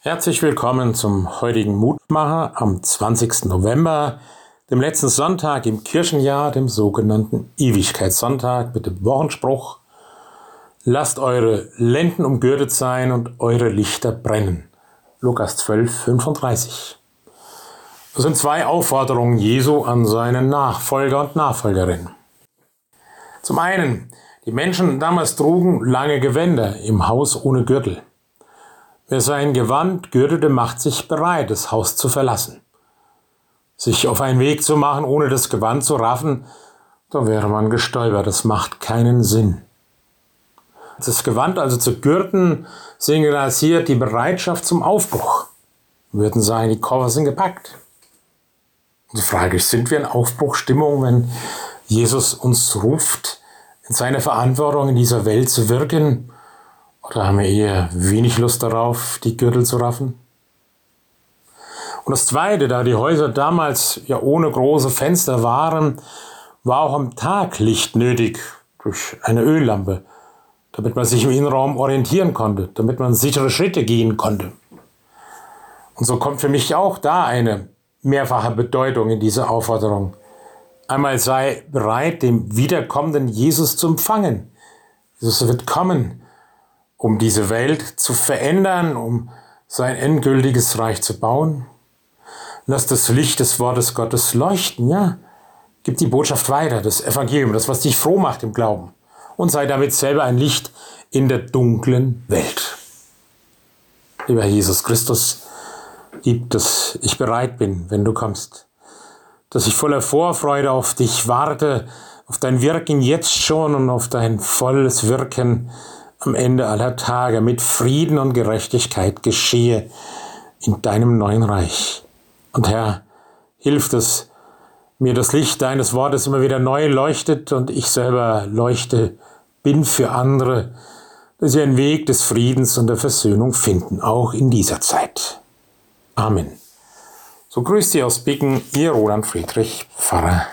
Herzlich willkommen zum heutigen Mutmacher am 20. November, dem letzten Sonntag im Kirchenjahr, dem sogenannten Ewigkeitssonntag mit dem Wochenspruch Lasst eure Lenden umgürtet sein und eure Lichter brennen. Lukas 12, 35. Das sind zwei Aufforderungen Jesu an seinen Nachfolger und Nachfolgerinnen. Zum einen, die Menschen damals trugen lange Gewänder im Haus ohne Gürtel. Wer sein Gewand gürtete, macht sich bereit, das Haus zu verlassen. Sich auf einen Weg zu machen, ohne das Gewand zu raffen, da wäre man gestolpert. Das macht keinen Sinn. Das Gewand also zu gürten, signalisiert die Bereitschaft zum Aufbruch. Würden sagen, die Koffer sind gepackt. Die Frage ist, sind wir in Aufbruchstimmung, wenn Jesus uns ruft, in seiner Verantwortung in dieser Welt zu wirken oder haben wir eher wenig Lust darauf, die Gürtel zu raffen? Und das Zweite, da die Häuser damals ja ohne große Fenster waren, war auch am Tag Licht nötig durch eine Öllampe, damit man sich im Innenraum orientieren konnte, damit man sichere Schritte gehen konnte. Und so kommt für mich auch da eine mehrfache Bedeutung in dieser Aufforderung. Einmal sei bereit, dem wiederkommenden Jesus zu empfangen. Jesus wird kommen um diese Welt zu verändern, um sein endgültiges Reich zu bauen. Lass das Licht des Wortes Gottes leuchten, ja. Gib die Botschaft weiter, das Evangelium, das, was dich froh macht im Glauben. Und sei damit selber ein Licht in der dunklen Welt. Lieber Jesus Christus, gib, dass ich bereit bin, wenn du kommst. Dass ich voller Vorfreude auf dich warte, auf dein Wirken jetzt schon und auf dein volles Wirken am Ende aller Tage mit Frieden und Gerechtigkeit geschehe in deinem neuen Reich. Und Herr, hilf dass mir das Licht deines Wortes immer wieder neu leuchtet und ich selber leuchte, bin für andere, dass sie einen Weg des Friedens und der Versöhnung finden, auch in dieser Zeit. Amen. So grüßt Sie aus Bicken, Ihr Roland Friedrich, Pfarrer